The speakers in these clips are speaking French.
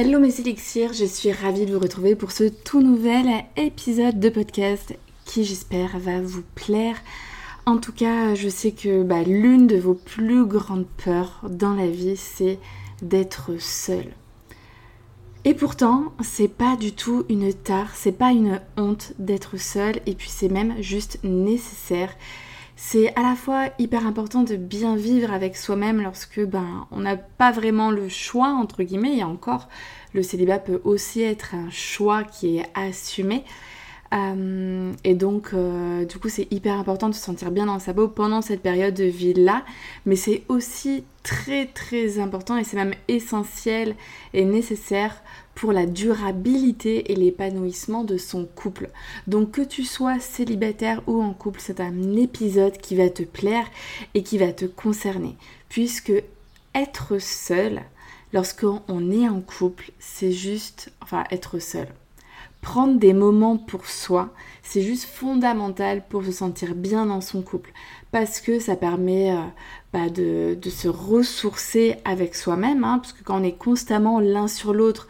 Hello mes élixirs, je suis ravie de vous retrouver pour ce tout nouvel épisode de podcast qui j'espère va vous plaire. En tout cas, je sais que bah, l'une de vos plus grandes peurs dans la vie, c'est d'être seule. Et pourtant, c'est pas du tout une tare, c'est pas une honte d'être seule, et puis c'est même juste nécessaire. C'est à la fois hyper important de bien vivre avec soi-même lorsque ben on n'a pas vraiment le choix entre guillemets et encore le célibat peut aussi être un choix qui est assumé. Euh, et donc, euh, du coup, c'est hyper important de se sentir bien dans sa peau pendant cette période de vie-là. Mais c'est aussi très, très important et c'est même essentiel et nécessaire pour la durabilité et l'épanouissement de son couple. Donc que tu sois célibataire ou en couple, c'est un épisode qui va te plaire et qui va te concerner. Puisque être seul, lorsqu'on est en couple, c'est juste, enfin être seul. Prendre des moments pour soi, c'est juste fondamental pour se sentir bien dans son couple. Parce que ça permet euh, bah, de, se ressourcer avec soi-même. Hein, parce que quand on est constamment l'un sur l'autre,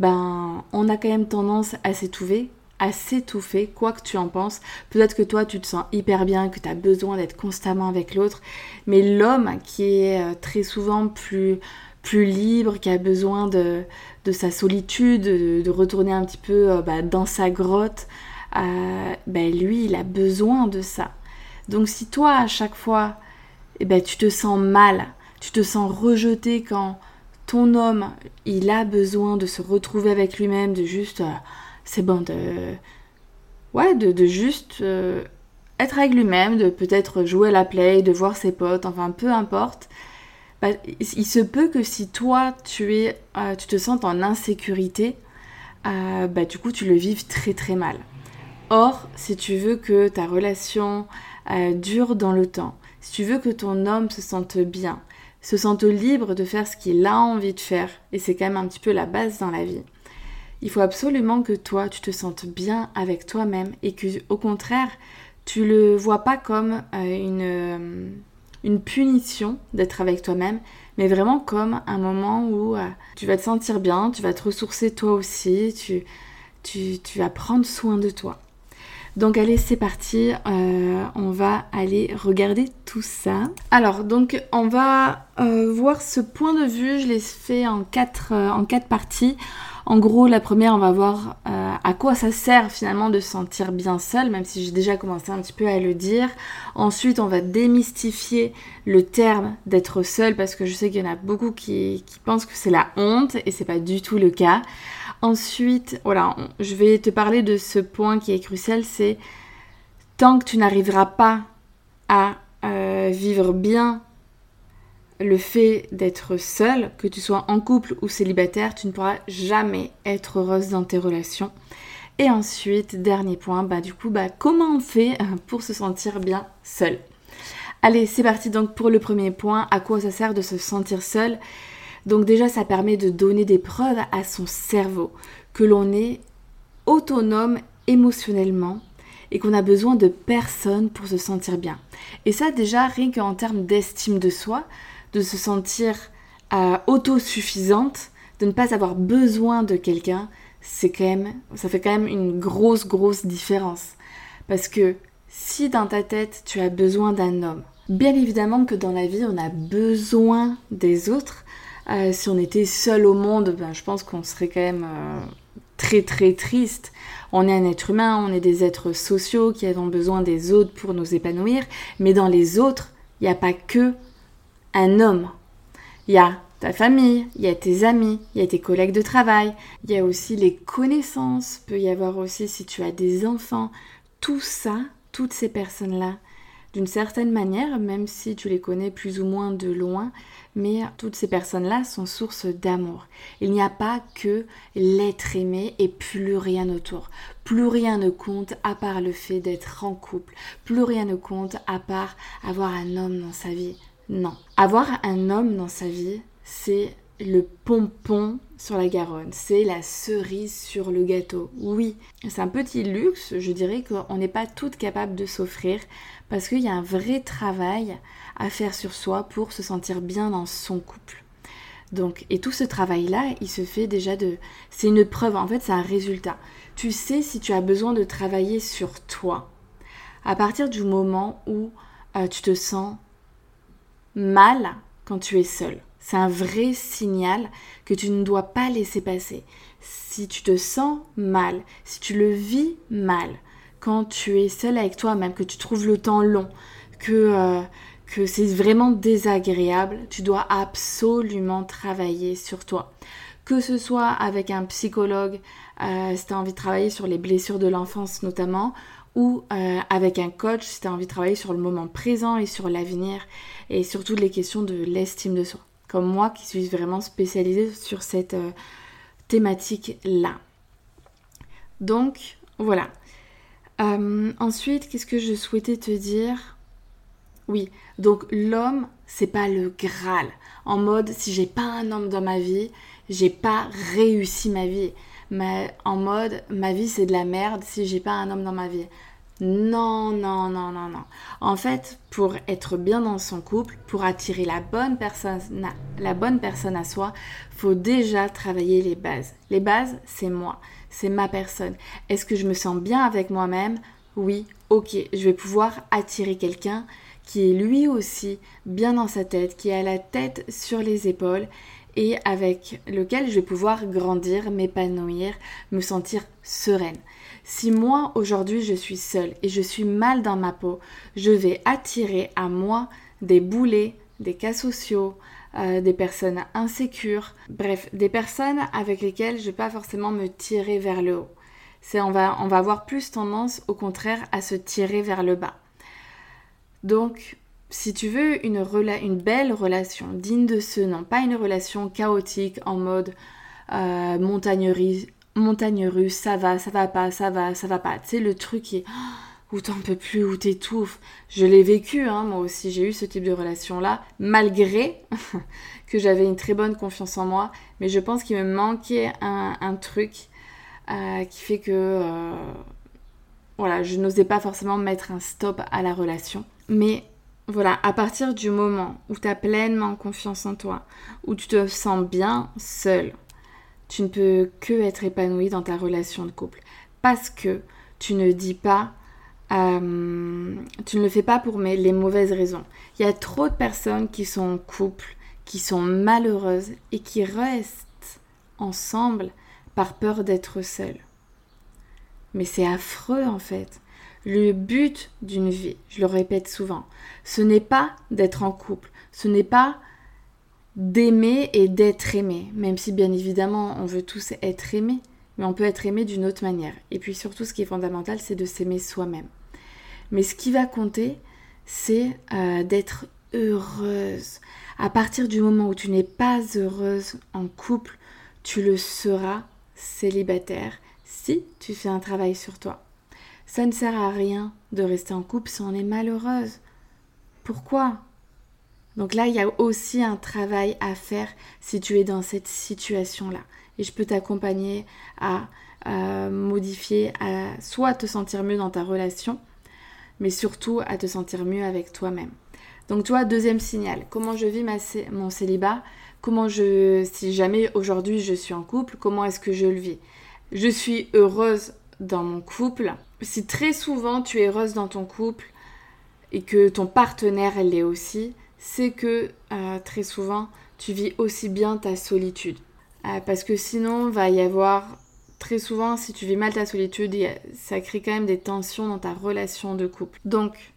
ben, on a quand même tendance à s'étouffer, à s'étouffer, quoi que tu en penses. Peut-être que toi, tu te sens hyper bien, que tu as besoin d'être constamment avec l'autre, mais l'homme qui est euh, très souvent plus, plus libre, qui a besoin de, sa solitude, de, retourner un petit peu euh, bah, dans sa grotte, euh, ben, lui, il a besoin de ça. Donc si toi, à chaque fois, eh ben, tu te sens mal, tu te sens rejeté quand ton homme, il a besoin de se retrouver avec lui-même, de juste, euh, c'est bon, de, ouais, de, juste euh, être avec lui-même, de peut-être jouer à la play, de voir ses potes, enfin peu importe. Bah, il se peut que si toi tu es, euh, tu te sens en insécurité, bah, du coup tu le vives très très mal. Or, si tu veux que ta relation dure dans le temps, si tu veux que ton homme se sente bien, se sente libre de faire ce qu'il a envie de faire, et c'est quand même un petit peu la base dans la vie. Il faut absolument que toi, tu te sentes bien avec toi-même et que, au contraire, tu le vois pas comme euh, une, euh, une punition d'être avec toi-même, mais vraiment comme un moment où euh, tu vas te sentir bien, tu vas te ressourcer toi aussi, tu, tu, tu vas prendre soin de toi. Donc allez, c'est parti, euh, on va aller regarder tout ça. Alors, donc on va euh, voir ce point de vue, je l'ai fait en quatre, euh, en quatre parties. En gros, la première, on va voir à quoi ça sert finalement de se sentir bien seul, même si j'ai déjà commencé un petit peu à le dire. Ensuite, on va démystifier le terme d'être seul, parce que je sais qu'il y en a beaucoup qui, qui pensent que c'est la honte, et c'est pas du tout le cas. Ensuite, voilà, je vais te parler de ce point qui est crucial, c'est tant que tu n'arriveras pas à euh, vivre bien le fait d'être seul, que tu sois en couple ou célibataire, tu ne pourras jamais être heureuse dans tes relations. Et ensuite, dernier point, bah du coup, bah comment on fait euh, pour se sentir bien seul? Allez, c'est parti donc pour le premier point, à quoi ça sert de se sentir seul? Donc déjà, ça permet de donner des preuves à son cerveau que l'on est autonome émotionnellement et qu'on a besoin de personne pour se sentir bien. Et ça déjà, rien qu'en termes d'estime de soi, de se sentir euh, autosuffisante, de ne pas avoir besoin de quelqu'un, c'est quand même, ça fait quand même une grosse, grosse différence. Parce que si dans ta tête tu as besoin d'un homme, bien évidemment que dans la vie on a besoin des autres, euh, si on était seul au monde, ben, je pense qu'on serait quand même euh, très très triste. On est un être humain, on est des êtres sociaux qui avons besoin des autres pour nous épanouir, mais dans les autres, il n'y a pas que un homme. Il y a ta famille, il y a tes amis, il y a tes collègues de travail, il y a aussi les connaissances, peut y avoir aussi si tu as des enfants. Tout ça, toutes ces personnes-là, d'une certaine manière, même si tu les connais plus ou moins de loin, mais toutes ces personnes-là sont source d'amour. Il n'y a pas que l'être aimé et plus rien autour. Plus rien ne compte à part le fait d'être en couple. Plus rien ne compte à part avoir un homme dans sa vie. Non. Avoir un homme dans sa vie, c'est le pompon sur la Garonne, c'est la cerise sur le gâteau. Oui, c'est un petit luxe, je dirais qu'on n'est pas toutes capables de s'offrir parce qu'il y a un vrai travail à faire sur soi pour se sentir bien dans son couple. Donc, et tout ce travail-là, il se fait déjà de... C'est une preuve, en fait, c'est un résultat. Tu sais si tu as besoin de travailler sur toi à partir du moment où euh, tu te sens mal quand tu es seul. C'est un vrai signal que tu ne dois pas laisser passer. Si tu te sens mal, si tu le vis mal, quand tu es seul avec toi-même, que tu trouves le temps long, que, euh, que c'est vraiment désagréable, tu dois absolument travailler sur toi. Que ce soit avec un psychologue, euh, si tu as envie de travailler sur les blessures de l'enfance notamment, ou euh, avec un coach si tu as envie de travailler sur le moment présent et sur l'avenir, et surtout les questions de l'estime de soi moi qui suis vraiment spécialisée sur cette euh, thématique-là. Donc voilà. Euh, ensuite, qu'est-ce que je souhaitais te dire? Oui, donc l'homme, c'est pas le Graal. En mode, si j'ai pas un homme dans ma vie, j'ai pas réussi ma vie. Mais en mode, ma vie c'est de la merde si j'ai pas un homme dans ma vie. Non, non, non, non, non. En fait, pour être bien dans son couple, pour attirer la bonne personne, la à soi, faut déjà travailler les bases. Les bases, c'est moi, c'est ma personne. Est-ce que je me sens bien avec moi-même? Oui, ok. Je vais pouvoir attirer quelqu'un qui est lui aussi bien dans sa tête, qui a la tête sur les épaules et avec lequel je vais pouvoir grandir, m'épanouir, me sentir sereine. Si moi aujourd'hui je suis seule et je suis mal dans ma peau, je vais attirer à moi des boulets, des cas sociaux, euh, des personnes insécures, bref, des personnes avec lesquelles je ne vais pas forcément me tirer vers le haut. C'est on va, on va avoir plus tendance au contraire à se tirer vers le bas. Donc, si tu veux une, belle relation digne de ce nom, pas une relation chaotique en mode euh, montagnerie, montagne russe, ça va, ça va pas, ça va, ça va pas. Tu sais, le truc qui est où t'en peux plus, où t'étouffes. Je l'ai vécu, hein, moi aussi, j'ai eu ce type de relation-là, malgré que j'avais une très bonne confiance en moi, mais je pense qu'il me manquait un, truc euh, qui fait que, euh, voilà, je n'osais pas forcément mettre un stop à la relation. Mais voilà, à partir du moment où tu as pleinement confiance en toi, où tu te sens bien seul, tu ne peux que être épanoui dans ta relation de couple. Parce que tu ne dis pas, euh, tu ne le fais pas pour les mauvaises raisons. Il y a trop de personnes qui sont en couple, qui sont malheureuses et qui restent ensemble par peur d'être seules. Mais c'est affreux en fait. Le but d'une vie, je le répète souvent, ce n'est pas d'être en couple, ce n'est pas d'aimer et d'être aimé, même si bien évidemment on veut tous être aimés, mais on peut être aimé d'une autre manière. Et puis surtout ce qui est fondamental, c'est de s'aimer soi-même. Mais ce qui va compter, c'est euh, d'être heureuse. À partir du moment où tu n'es pas heureuse en couple, tu le seras célibataire si tu fais un travail sur toi. Ça ne sert à rien de rester en couple si on est malheureuse. Pourquoi? Donc là, il y a aussi un travail à faire si tu es dans cette situation-là. Et je peux t'accompagner à, modifier, à soit te sentir mieux dans ta relation, mais surtout à te sentir mieux avec toi-même. Donc toi, deuxième signal, comment je vis mon célibat? Comment je, si jamais aujourd'hui je suis en couple, comment est-ce que je le vis? Je suis heureuse dans mon couple. Si très souvent tu es heureuse dans ton couple et que ton partenaire l'est aussi, c'est que euh, très souvent, tu vis aussi bien ta solitude. Euh, parce que sinon, va y avoir très souvent, si tu vis mal ta solitude, ça crée quand même des tensions dans ta relation de couple. Donc,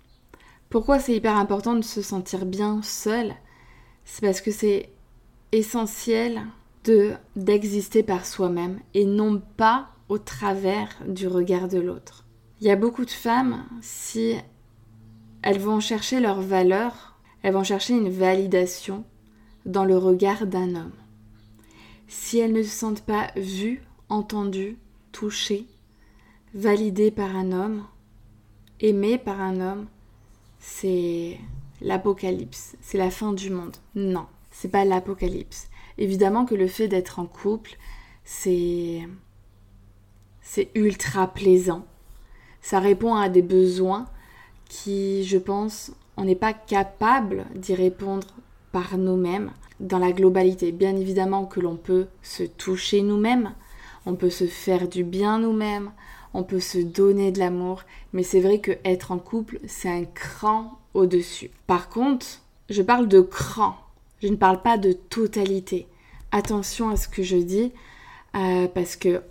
pourquoi c'est hyper important de se sentir bien seul? C'est parce que c'est essentiel de d'exister par soi-même et non pas au travers du regard de l'autre. Il y a beaucoup de femmes, si elles vont chercher leur valeur, elles vont chercher une validation dans le regard d'un homme. Si elles ne se sentent pas vues, entendues, touchées, validées par un homme, aimées par un homme, c'est l'apocalypse, c'est la fin du monde. Non, c'est pas l'apocalypse. Évidemment que le fait d'être en couple, c'est c'est ultra plaisant. Ça répond à des besoins qui, je pense, on n'est pas capable d'y répondre par nous-mêmes dans la globalité. Bien évidemment que l'on peut se toucher nous-mêmes, on peut se faire du bien nous-mêmes, on peut se donner de l'amour, mais c'est vrai que être en couple, c'est un cran au-dessus. Par contre, je parle de cran, je ne parle pas de totalité. Attention à ce que je dis, euh, parce que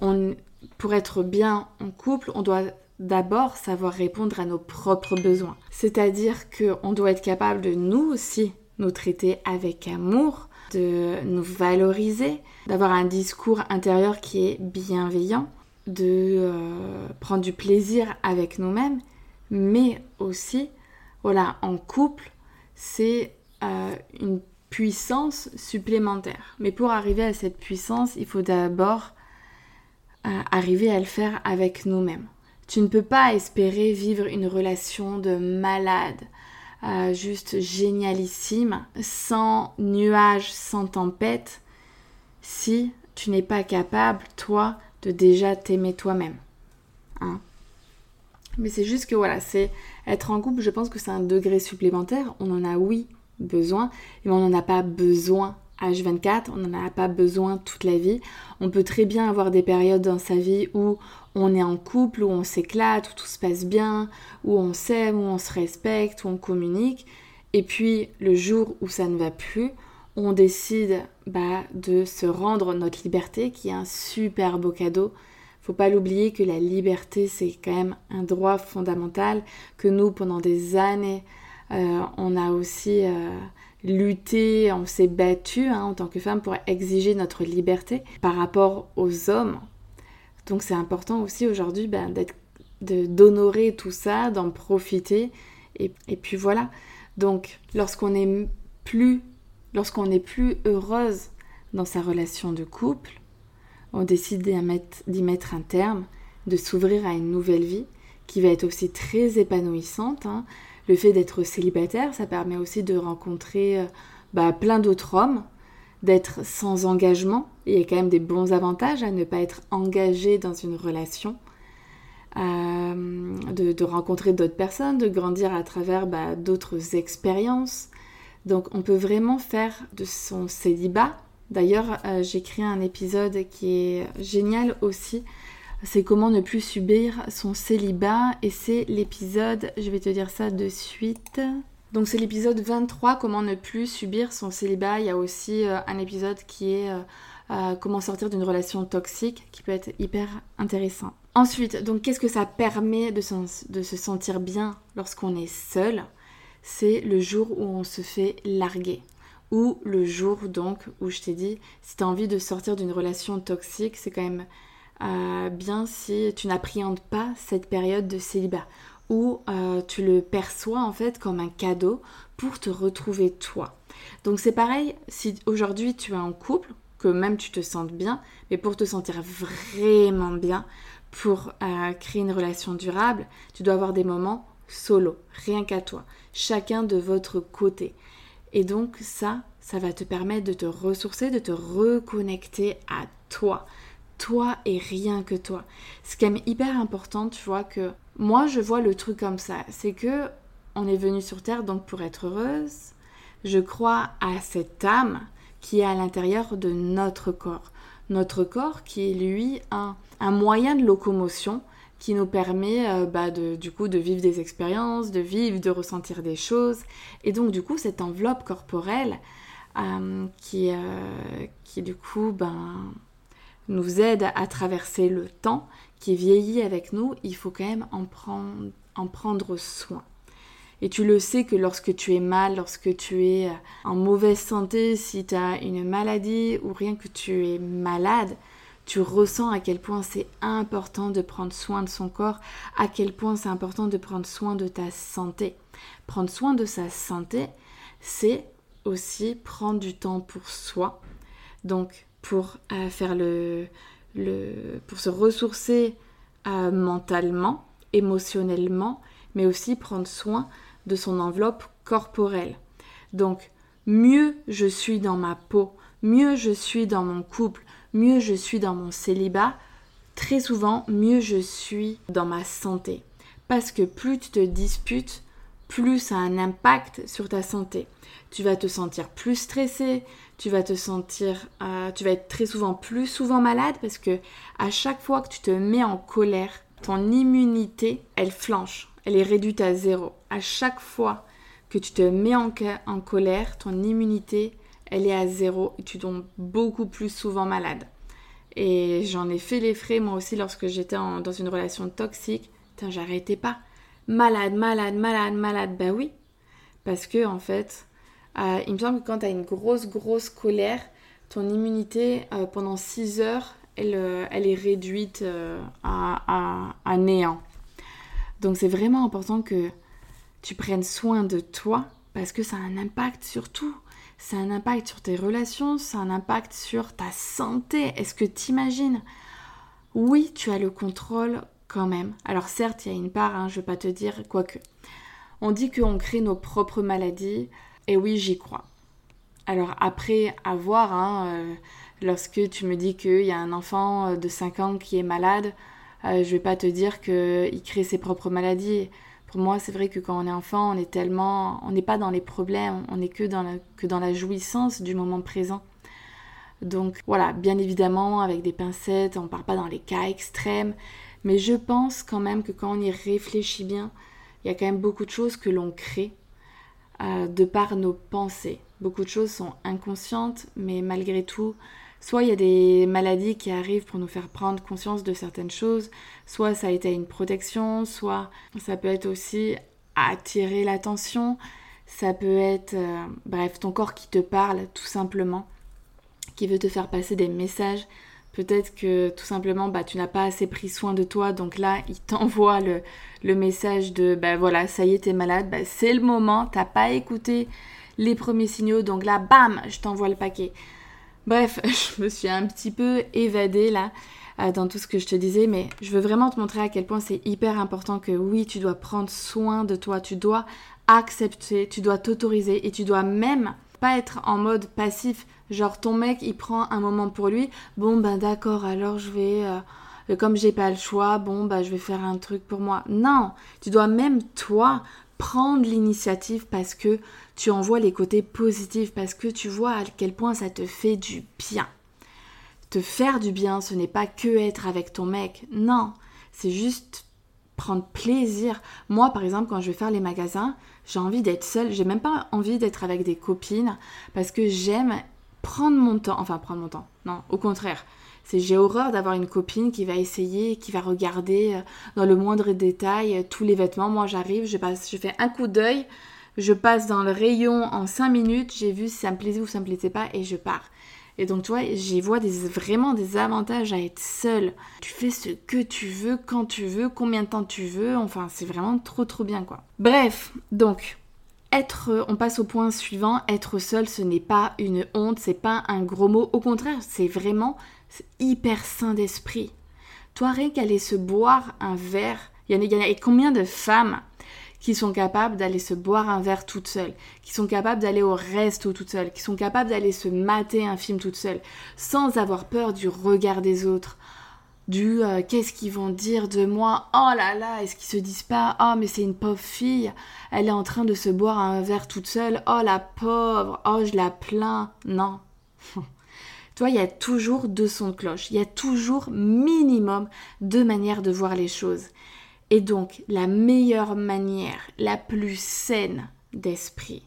pour être bien en couple, on doit d'abord savoir répondre à nos propres besoins. C'est-à-dire qu'on doit être capable de nous aussi nous traiter avec amour, de nous valoriser, d'avoir un discours intérieur qui est bienveillant, de euh, prendre du plaisir avec nous-mêmes, mais aussi, voilà, en couple, c'est euh, une puissance supplémentaire. Mais pour arriver à cette puissance, il faut d'abord euh, arriver à le faire avec nous-mêmes. Tu ne peux pas espérer vivre une relation de malade, juste génialissime, sans nuages, sans tempête, si tu n'es pas capable, toi, de déjà t'aimer toi-même. Hein. Mais c'est juste que voilà, c'est être en couple, je pense que c'est un degré supplémentaire. On en a, oui, besoin, mais on n'en a pas besoin H24, on n'en a pas besoin toute la vie. On peut très bien avoir des périodes dans sa vie où on est en couple, où on s'éclate, où tout se passe bien, où on s'aime, où on se respecte, où on communique. Et puis le jour où ça ne va plus, on décide bah, de se rendre notre liberté, qui est un super beau cadeau. Faut pas l'oublier que la liberté, c'est quand même un droit fondamental, que nous, pendant des années, euh, on a aussi euh, lutté, on s'est battu hein, en tant que femme pour exiger notre liberté par rapport aux hommes. Donc c'est important aussi aujourd'hui ben, d'honorer tout ça, d'en profiter. Et, puis voilà. Donc lorsqu'on n'est plus, lorsqu'on n'est plus heureuse dans sa relation de couple, on décide d'y mettre, un terme, de s'ouvrir à une nouvelle vie qui va être aussi très épanouissante. Hein. Le fait d'être célibataire, ça permet aussi de rencontrer euh, bah, plein d'autres hommes d'être sans engagement. Il y a quand même des bons avantages à ne pas être engagé dans une relation, euh, de, rencontrer d'autres personnes, de grandir à travers bah, d'autres expériences. Donc on peut vraiment faire de son célibat. D'ailleurs, euh, j'ai créé un épisode qui est génial aussi. C'est comment ne plus subir son célibat. Et c'est l'épisode, je vais te dire ça de suite. Donc c'est l'épisode 23, comment ne plus subir son célibat. Il y a aussi euh, un épisode qui est euh, euh, comment sortir d'une relation toxique, qui peut être hyper intéressant. Ensuite, donc qu'est-ce que ça permet de, de se sentir bien lorsqu'on est seul? C'est le jour où on se fait larguer. Ou le jour donc où je t'ai dit, si tu as envie de sortir d'une relation toxique, c'est quand même bien si tu n'appréhendes pas cette période de célibat où euh, tu le perçois en fait comme un cadeau pour te retrouver toi. Donc c'est pareil si aujourd'hui tu es en couple, que même tu te sentes bien, mais pour te sentir vraiment bien, pour euh, créer une relation durable, tu dois avoir des moments solo, rien qu'à toi, chacun de votre côté. Et donc ça, ça va te permettre de te ressourcer, de te reconnecter à toi. Toi et rien que toi. C'est quand même hyper important, tu vois, que moi, je vois le truc comme ça. C'est que on est venu sur Terre donc pour être heureuse. Je crois à cette âme qui est à l'intérieur de notre corps. Notre corps qui est lui un, un moyen de locomotion qui nous permet euh, bah, de, du coup de vivre des expériences, de vivre, de ressentir des choses. Et donc du coup cette enveloppe corporelle euh, qui, euh, qui du coup ben, nous aide à traverser le temps qui vieillit avec nous, il faut quand même en prendre, en prendre soin. Et tu le sais que lorsque tu es mal, lorsque tu es euh, en mauvaise santé, si tu as une maladie ou rien que tu es malade, tu ressens à quel point c'est important de prendre soin de son corps, à quel point c'est important de prendre soin de ta santé. Prendre soin de sa santé, c'est aussi prendre du temps pour soi. Donc, pour euh, faire le, pour se ressourcer euh, mentalement, émotionnellement, mais aussi prendre soin de son enveloppe corporelle. Donc, mieux je suis dans ma peau, mieux je suis dans mon couple, mieux je suis dans mon célibat, très souvent, mieux je suis dans ma santé. Parce que plus tu te disputes, plus ça a un impact sur ta santé. Tu vas te sentir plus stressé, tu vas te sentir, euh, tu vas être très souvent plus souvent malade parce que à chaque fois que tu te mets en colère, ton immunité, elle flanche, elle est réduite à zéro. À chaque fois que tu te mets en, en colère, ton immunité, elle est à zéro et tu tombes beaucoup plus souvent malade. Et j'en ai fait les frais moi aussi lorsque j'étais dans une relation toxique. j'arrêtais pas. Malade, malade, malade, malade. Bah oui. Parce que en fait, euh, il me semble que quand tu as une grosse, grosse colère, ton immunité euh, pendant 6 heures, elle, euh, elle est réduite à, à, néant. Donc c'est vraiment important que tu prennes soin de toi parce que ça a un impact sur tout. Ça a un impact sur tes relations, ça a un impact sur ta santé. Est-ce que tu imagines Oui, tu as le contrôle quand même. Alors certes, il y a une part, hein, je ne vais pas te dire, quoique. On dit qu'on crée nos propres maladies. Et oui, j'y crois. Alors après, à voir, hein, euh, lorsque tu me dis qu'il y a un enfant euh, de 5 ans qui est malade, euh, je vais pas te dire qu'il crée ses propres maladies. Pour moi, c'est vrai que quand on est enfant, on est tellement, on n'est pas dans les problèmes, on n'est que dans la, que dans la jouissance du moment présent. Donc voilà, bien évidemment, avec des pincettes, on ne part pas dans les cas extrêmes, mais je pense quand même que quand on y réfléchit bien, il y a quand même beaucoup de choses que l'on crée euh, de par nos pensées. Beaucoup de choses sont inconscientes, mais malgré tout, soit il y a des maladies qui arrivent pour nous faire prendre conscience de certaines choses, soit ça a été une protection, soit ça peut être aussi attirer l'attention, ça peut être, euh, bref, ton corps qui te parle tout simplement, qui veut te faire passer des messages Peut-être que tout simplement, bah, tu n'as pas assez pris soin de toi, donc là, il t'envoie le, message de, bah voilà, ça y est, t'es malade, bah, c'est le moment, t'as pas écouté les premiers signaux, donc là, bam, je t'envoie le paquet. Bref, je me suis un petit peu évadée là euh, dans tout ce que je te disais, mais je veux vraiment te montrer à quel point c'est hyper important que oui, tu dois prendre soin de toi, tu dois accepter, tu dois t'autoriser et tu dois même pas être en mode passif. Genre ton mec il prend un moment pour lui, bon ben d'accord alors je vais, euh, comme j'ai pas le choix, bon ben je vais faire un truc pour moi. Non, tu dois même toi prendre l'initiative parce que tu en vois les côtés positifs, parce que tu vois à quel point ça te fait du bien. Te faire du bien, ce n'est pas que être avec ton mec, non, c'est juste prendre plaisir. Moi, par exemple, quand je vais faire les magasins, j'ai envie d'être seule. J'ai même pas envie d'être avec des copines parce que j'aime prendre mon temps, enfin prendre mon temps, non, au contraire. C'est j'ai horreur d'avoir une copine qui va essayer, qui va regarder euh, dans le moindre détail euh, tous les vêtements. Moi j'arrive, je passe, je fais un coup d'œil, je passe dans le rayon en 5 minutes, j'ai vu si ça me plaisait ou ça me plaisait pas et je pars. Et donc tu vois, j'y vois vraiment des avantages à être seule. Tu fais ce que tu veux, quand tu veux, combien de temps tu veux, enfin c'est vraiment trop trop bien quoi. Bref, donc être, on passe au point suivant, être seul, ce n'est pas une honte, c'est pas un gros mot. Au contraire, c'est vraiment hyper sain d'esprit. Toi, rien qu'aller se boire un verre, il y, en a, combien de femmes qui sont capables d'aller se boire un verre toute seule, qui sont capables d'aller au resto toute seule, qui sont capables d'aller se mater un film toute seule, sans avoir peur du regard des autres, du euh, qu'est-ce qu'ils vont dire de moi? Oh là là, est-ce qu'ils se disent pas? Oh mais c'est une pauvre fille, elle est en train de se boire un verre toute seule. Oh la pauvre, oh je la plains. Non. Toi, il y a toujours deux sons de cloche, il y a toujours minimum deux manières de voir les choses. Et donc, la meilleure manière, la plus saine d'esprit,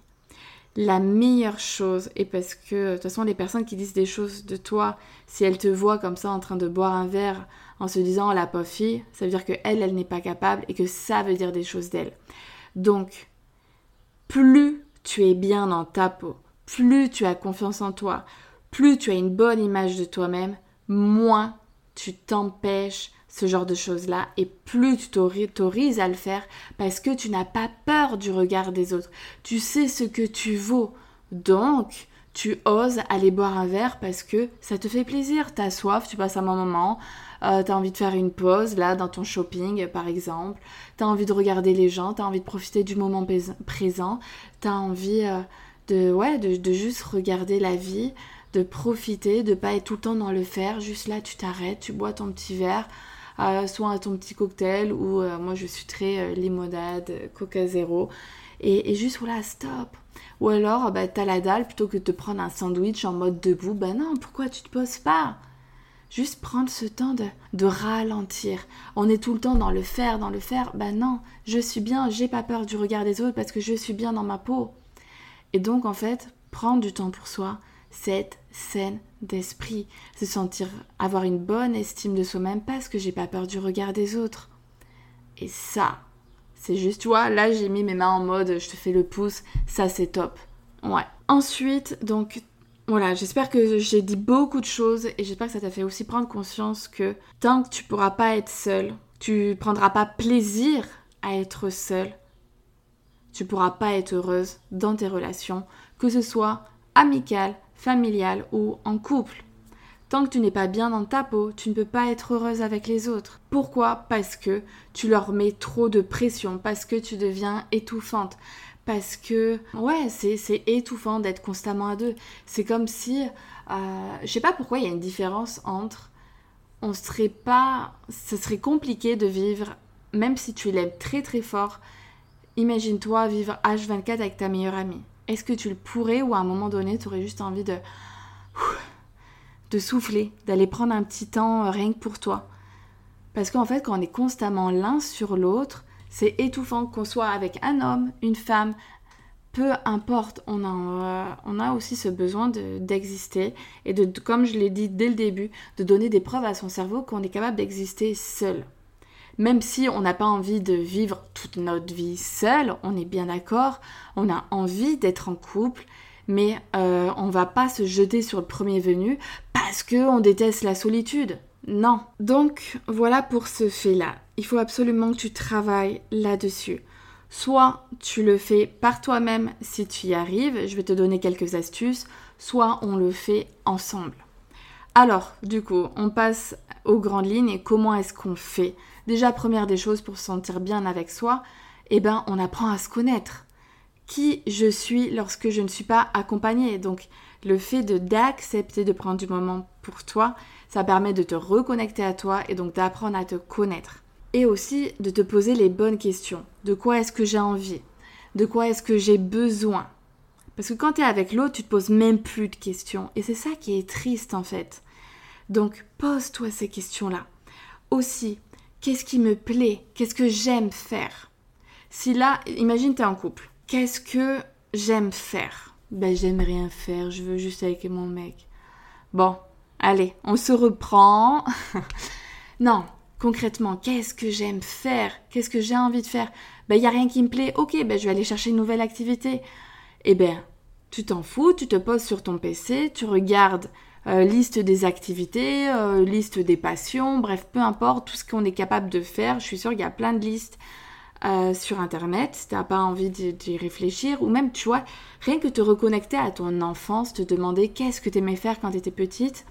la meilleure chose, et parce que de toute façon les personnes qui disent des choses de toi, si elles te voient comme ça en train de boire un verre en se disant oh, la pauvre fille, ça veut dire que elle, elle n'est pas capable et que ça veut dire des choses d'elle. Donc, plus tu es bien dans ta peau, plus tu as confiance en toi, plus tu as une bonne image de toi-même, moins tu t'empêches ce genre de choses-là et plus tu t'autorises à le faire parce que tu n'as pas peur du regard des autres. Tu sais ce que tu vaux. Donc, tu oses aller boire un verre parce que ça te fait plaisir. Tu as soif, tu passes un moment, euh, tu as envie de faire une pause là dans ton shopping par exemple. Tu as envie de regarder les gens, tu as envie de profiter du moment présent. Tu as envie euh, de, ouais, de, de juste regarder la vie de profiter, de pas être tout le temps dans le faire. Juste là, tu t'arrêtes, tu bois ton petit verre, euh, soit ton petit cocktail ou euh, moi je suis très euh, limonade, coca zéro. Et, juste voilà, stop. Ou alors, bah, t'as la dalle, plutôt que de te prendre un sandwich en mode debout, bah non, pourquoi tu te poses pas? Juste prendre ce temps de, de ralentir. On est tout le temps dans le faire, dans le faire. Bah non, je suis bien, j'ai pas peur du regard des autres parce que je suis bien dans ma peau. Et donc, en fait, prendre du temps pour soi, cette saine d'esprit, se sentir avoir une bonne estime de soi-même parce que j'ai pas peur du regard des autres. Et ça, c'est juste, tu vois, là j'ai mis mes mains en mode je te fais le pouce, ça c'est top. Ouais. Ensuite, donc voilà, j'espère que j'ai dit beaucoup de choses et j'espère que ça t'a fait aussi prendre conscience que tant que tu pourras pas être seul, tu prendras pas plaisir à être seul, tu pourras pas être heureuse dans tes relations, que ce soit amical, familiale ou en couple. Tant que tu n'es pas bien dans ta peau, tu ne peux pas être heureuse avec les autres. Pourquoi? Parce que tu leur mets trop de pression, parce que tu deviens étouffante, parce que ouais, c'est étouffant d'être constamment à deux. C'est comme si, euh, je sais pas pourquoi il y a une différence entre, on serait pas, ce serait compliqué de vivre, même si tu l'aimes très très fort. Imagine-toi vivre H24 avec ta meilleure amie. Est-ce que tu le pourrais ou à un moment donné, tu aurais juste envie de, de souffler, d'aller prendre un petit temps euh, rien que pour toi? Parce qu'en fait, quand on est constamment l'un sur l'autre, c'est étouffant qu'on soit avec un homme, une femme, peu importe, on a, euh, on a aussi ce besoin d'exister et de, comme je l'ai dit dès le début, de donner des preuves à son cerveau qu'on est capable d'exister seul même si on n'a pas envie de vivre toute notre vie seule, on est bien d'accord, on a envie d'être en couple, mais euh, on va pas se jeter sur le premier venu parce qu'on déteste la solitude. Non. Donc voilà pour ce fait-là. Il faut absolument que tu travailles là-dessus. Soit tu le fais par toi-même si tu y arrives, je vais te donner quelques astuces, soit on le fait ensemble. Alors, du coup, on passe aux grandes lignes et comment est-ce qu'on fait Déjà, première des choses pour se sentir bien avec soi, eh ben, on apprend à se connaître. Qui je suis lorsque je ne suis pas accompagnée. Donc, le fait d'accepter de prendre du moment pour toi, ça permet de te reconnecter à toi et donc d'apprendre à te connaître. Et aussi de te poser les bonnes questions. De quoi est-ce que j'ai envie? De quoi est-ce que j'ai besoin? Parce que quand tu es avec l'autre, tu te poses même plus de questions. Et c'est ça qui est triste en fait. Donc pose-toi ces questions-là. Aussi, Qu'est-ce qui me plaît? Qu'est-ce que j'aime faire? Si là, imagine tu es en couple. Qu'est-ce que j'aime faire? Ben j'aime rien faire, je veux juste avec mon mec. Bon, allez, on se reprend. non, concrètement, qu'est-ce que j'aime faire? Qu'est-ce que j'ai envie de faire? Ben il y a rien qui me plaît. OK, ben je vais aller chercher une nouvelle activité. Eh ben, tu t'en fous, tu te poses sur ton PC, tu regardes euh, liste des activités, euh, liste des passions, bref, peu importe, tout ce qu'on est capable de faire. Je suis sûre qu'il y a plein de listes euh, sur Internet, si tu n'as pas envie d'y réfléchir, ou même, tu vois, rien que te reconnecter à ton enfance, te demander qu'est-ce que tu aimais faire quand tu étais petite.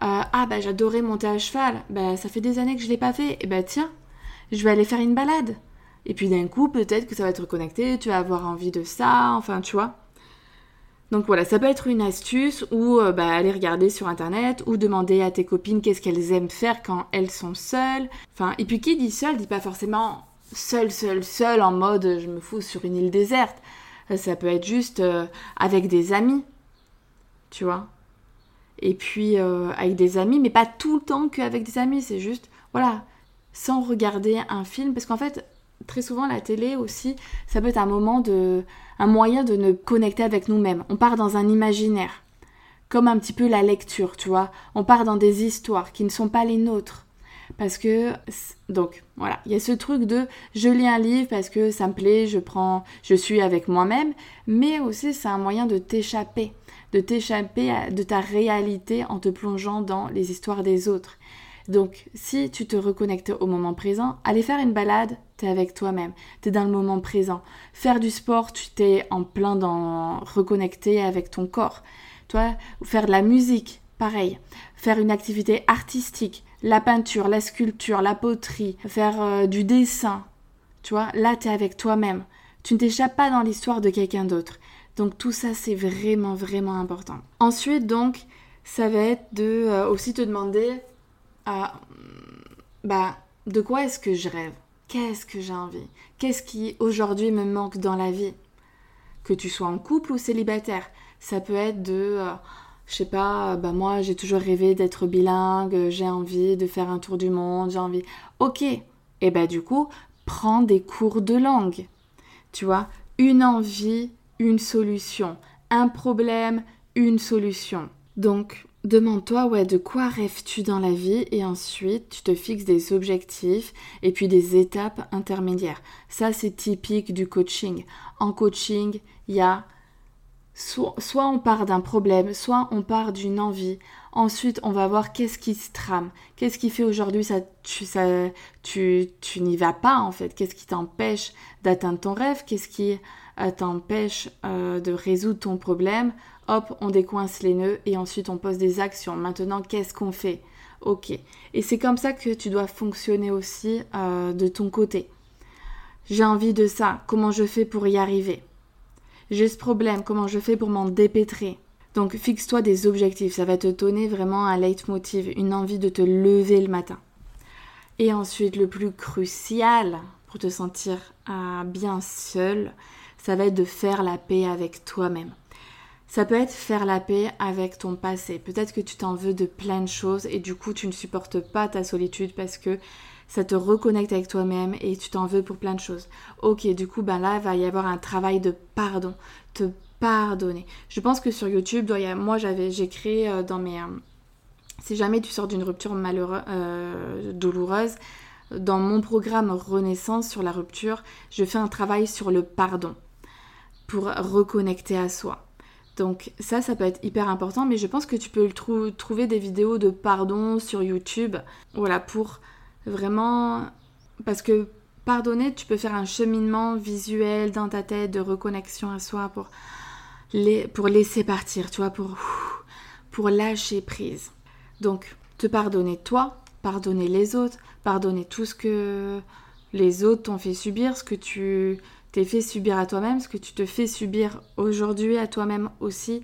ah, bah j'adorais monter à cheval, bah ça fait des années que je l'ai pas fait, et bah tiens, je vais aller faire une balade. Et puis d'un coup, peut-être que ça va te reconnecter, tu vas avoir envie de ça, enfin, tu vois. Donc voilà, ça peut être une astuce ou euh, bah, aller regarder sur internet ou demander à tes copines qu'est-ce qu'elles aiment faire quand elles sont seules. Enfin, et puis qui dit seule dit pas forcément seule, seule, seule en mode je me fous sur une île déserte. Euh, ça peut être juste euh, avec des amis, tu vois. Et puis avec des amis, mais pas tout le temps qu'avec des amis, c'est juste, voilà, sans regarder un film, parce qu'en fait, très souvent la télé aussi, ça peut être un moment de un moyen de nous connecter avec nous-mêmes. On part dans un imaginaire. Comme un petit peu la lecture, tu vois. On part dans des histoires qui ne sont pas les nôtres. Parce que donc voilà, il y a ce truc de je lis un livre parce que ça me plaît, je prends je suis avec moi-même, mais aussi c'est un moyen de t'échapper, de t'échapper de ta réalité en te plongeant dans les histoires des autres. Donc, si tu te reconnectes au moment présent, aller faire une balade, tu es avec toi-même, tu es dans le moment présent. Faire du sport, tu t'es en plein dans reconnecter avec ton corps. Toi, faire de la musique, pareil. Faire une activité artistique, la peinture, la sculpture, la poterie, faire euh, du dessin. Tu vois, là, tu es avec toi-même. Tu ne t'échappes pas dans l'histoire de quelqu'un d'autre. Donc tout ça, c'est vraiment, vraiment important. Ensuite, donc, ça va être de euh, aussi te demander bah, de quoi est-ce que je rêve? Qu'est-ce que j'ai envie? Qu'est-ce qui aujourd'hui me manque dans la vie? Que tu sois en couple ou célibataire, ça peut être de, euh, je sais pas, bah moi j'ai toujours rêvé d'être bilingue, j'ai envie de faire un tour du monde, j'ai envie. Ok, et bah du coup, prends des cours de langue. Tu vois, une envie, une solution. Un problème, une solution. Donc, Demande-toi, ouais, de quoi rêves-tu dans la vie et ensuite tu te fixes des objectifs et puis des étapes intermédiaires. Ça, c'est typique du coaching. En coaching, il y a soit, on part d'un problème, soit on part d'une envie. Ensuite, on va voir qu'est-ce qui se trame. Qu'est-ce qui fait aujourd'hui ça, tu, n'y vas pas en fait? Qu'est-ce qui t'empêche d'atteindre ton rêve? Qu'est-ce qui euh, t'empêche euh, de résoudre ton problème? Hop, on décoince les nœuds et ensuite on pose des actions. Maintenant, qu'est-ce qu'on fait? Ok. Et c'est comme ça que tu dois fonctionner aussi euh, de ton côté. J'ai envie de ça, comment je fais pour y arriver? J'ai ce problème, comment je fais pour m'en dépêtrer? Donc fixe-toi des objectifs, ça va te donner vraiment un leitmotiv, une envie de te lever le matin. Et ensuite, le plus crucial pour te sentir euh, bien seul, ça va être de faire la paix avec toi-même. Ça peut être faire la paix avec ton passé. Peut-être que tu t'en veux de plein de choses et du coup tu ne supportes pas ta solitude parce que ça te reconnecte avec toi-même et tu t'en veux pour plein de choses. Ok, du coup, ben là, il va y avoir un travail de pardon, te pardonner. Je pense que sur YouTube, moi j'avais, j'ai créé euh, dans mes... Euh, si jamais tu sors d'une rupture malheureuse, euh, douloureuse, dans mon programme Renaissance sur la rupture, je fais un travail sur le pardon pour reconnecter à soi. Donc ça, ça peut être hyper important, mais je pense que tu peux trouver des vidéos de pardon sur YouTube, voilà, pour vraiment... Parce que pardonner, tu peux faire un cheminement visuel dans ta tête de reconnexion à soi pour, pour laisser partir, tu vois, pour, pour lâcher prise. Donc, te pardonner toi, pardonner les autres, pardonner tout ce que les autres t'ont fait subir, ce que tu t'es fait subir à toi-même, ce que tu te fais subir aujourd'hui à toi-même aussi.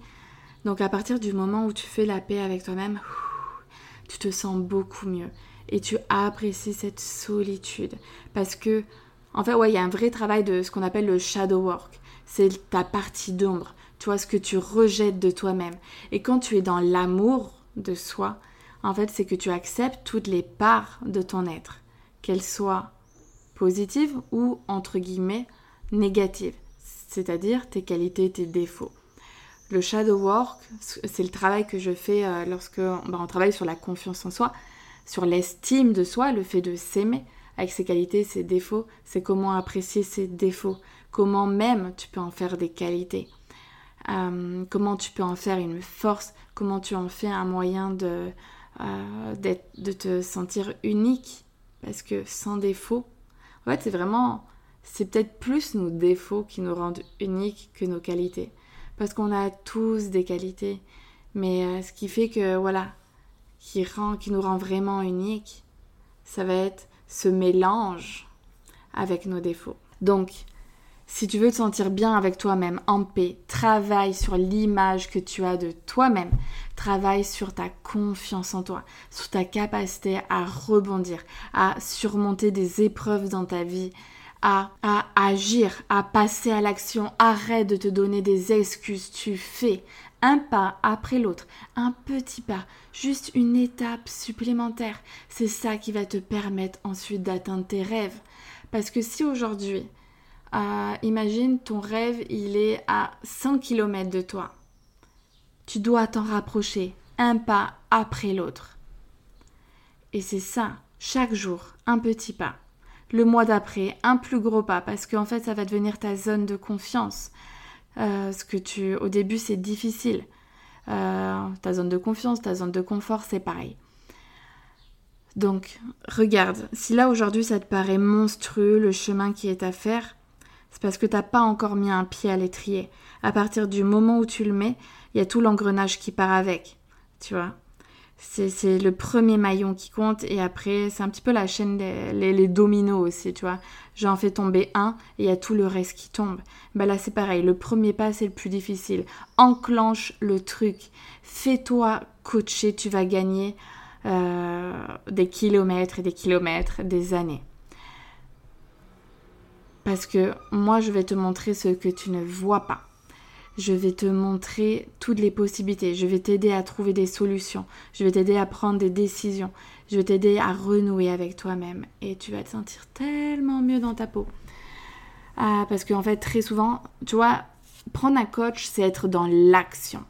Donc à partir du moment où tu fais la paix avec toi-même, tu te sens beaucoup mieux et tu apprécies cette solitude parce que en fait ouais, il y a un vrai travail de ce qu'on appelle le shadow work. C'est ta partie d'ombre, tu vois ce que tu rejettes de toi-même. Et quand tu es dans l'amour de soi, en fait, c'est que tu acceptes toutes les parts de ton être, qu'elles soient positives ou entre guillemets négative, c'est-à-dire tes qualités, tes défauts. Le shadow work, c'est le travail que je fais euh, lorsque bah, on travaille sur la confiance en soi, sur l'estime de soi, le fait de s'aimer avec ses qualités, ses défauts, c'est comment apprécier ses défauts, comment même tu peux en faire des qualités, euh, comment tu peux en faire une force, comment tu en fais un moyen de, euh, de te sentir unique, parce que sans défaut, en fait c'est vraiment c'est peut-être plus nos défauts qui nous rendent uniques que nos qualités. Parce qu'on a tous des qualités. Mais euh, ce qui fait que, voilà, qui, rend, qui nous rend vraiment uniques, ça va être ce mélange avec nos défauts. Donc, si tu veux te sentir bien avec toi-même, en paix, travaille sur l'image que tu as de toi-même. Travaille sur ta confiance en toi, sur ta capacité à rebondir, à surmonter des épreuves dans ta vie, à, agir, à passer à l'action. Arrête de te donner des excuses. Tu fais un pas après l'autre, un petit pas, juste une étape supplémentaire. C'est ça qui va te permettre ensuite d'atteindre tes rêves. Parce que si aujourd'hui, euh, imagine ton rêve, il est à 100 km de toi. Tu dois t'en rapprocher, un pas après l'autre. Et c'est ça, chaque jour, un petit pas le mois d'après, un plus gros pas, parce qu'en fait, ça va devenir ta zone de confiance. Euh, ce que tu, au début, c'est difficile. Euh, ta zone de confiance, ta zone de confort, c'est pareil. Donc, regarde, si là aujourd'hui ça te paraît monstrueux le chemin qui est à faire, c'est parce que t'as pas encore mis un pied à l'étrier. À partir du moment où tu le mets, il y a tout l'engrenage qui part avec. Tu vois c'est le premier maillon qui compte et après c'est un petit peu la chaîne des les, dominos aussi tu vois. J'en fais tomber un et il y a tout le reste qui tombe. Bah là c'est pareil. Le premier pas c'est le plus difficile. Enclenche le truc. Fais-toi coacher. Tu vas gagner euh, des kilomètres et des kilomètres des années. Parce que moi je vais te montrer ce que tu ne vois pas je vais te montrer toutes les possibilités, je vais t'aider à trouver des solutions, je vais t'aider à prendre des décisions, je vais t'aider à renouer avec toi-même et tu vas te sentir tellement mieux dans ta peau. Ah, parce qu'en fait, très souvent, tu vois, prendre un coach, c'est être dans l'action.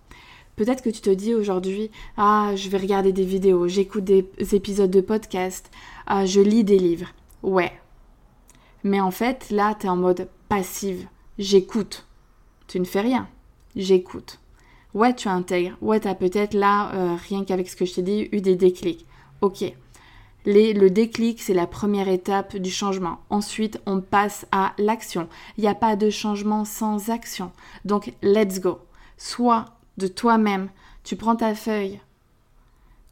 Peut-être que tu te dis aujourd'hui, ah, je vais regarder des vidéos, j'écoute des épisodes de podcast, ah, je lis des livres. Ouais. Mais en fait, là, tu es en mode passive. J'écoute. Tu ne fais rien j'écoute. Ouais, tu intègres. Ouais, tu as peut-être là, euh, rien qu'avec ce que je t'ai dit, eu des déclics. Ok. Le déclic, c'est la première étape du changement. Ensuite, on passe à l'action. Il n'y a pas de changement sans action. Donc, let's go. Soit de toi-même, tu prends ta feuille,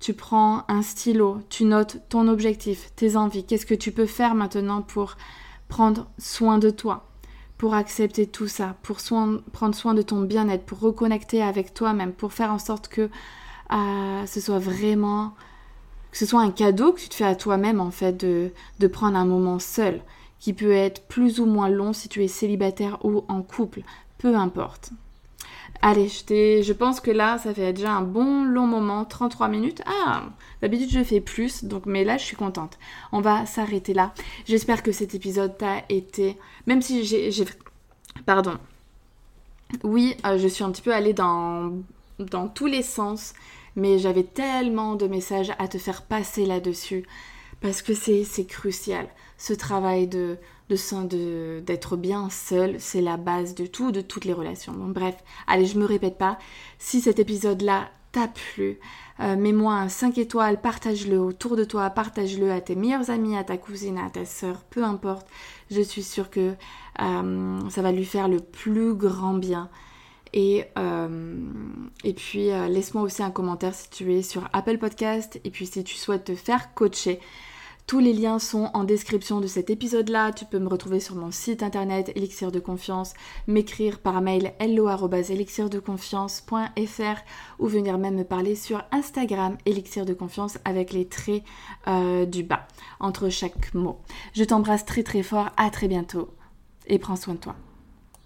tu prends un stylo, tu notes ton objectif, tes envies. Qu'est-ce que tu peux faire maintenant pour prendre soin de toi? Pour accepter tout ça, pour prendre soin de ton bien-être, pour reconnecter avec toi-même, pour faire en sorte que euh, ce soit vraiment, que ce soit un cadeau que tu te fais à toi-même en fait de, de prendre un moment seul, qui peut être plus ou moins long si tu es célibataire ou en couple, peu importe. Allez, je, pense que là, ça fait déjà un bon long moment, 33 minutes. Ah, d'habitude je fais plus, donc mais là je suis contente. On va s'arrêter là. J'espère que cet épisode t'a été, même si j'ai, pardon. Oui, euh, je suis un petit peu allée dans dans tous les sens, mais j'avais tellement de messages à te faire passer là-dessus parce que c'est crucial. Ce travail de de d'être bien seul, c'est la base de tout, de toutes les relations. Donc bref, allez, je me répète pas. Si cet épisode-là t'a plu, euh, mets-moi un 5 étoiles, partage-le autour de toi, partage-le à tes meilleurs amis, à ta cousine, à ta soeur, peu importe. Je suis sûre que euh, ça va lui faire le plus grand bien. Et, euh, et puis, laisse-moi aussi un commentaire si tu es sur Apple Podcast et puis si tu souhaites te faire coacher. Tous les liens sont en description de cet épisode-là. Tu peux me retrouver sur mon site internet Elixir de Confiance, m'écrire par mail hello.elixirdeconfiance.fr ou venir même me parler sur Instagram Elixir de Confiance avec les traits euh, du bas entre chaque mot. Je t'embrasse très très fort, à très bientôt et prends soin de toi.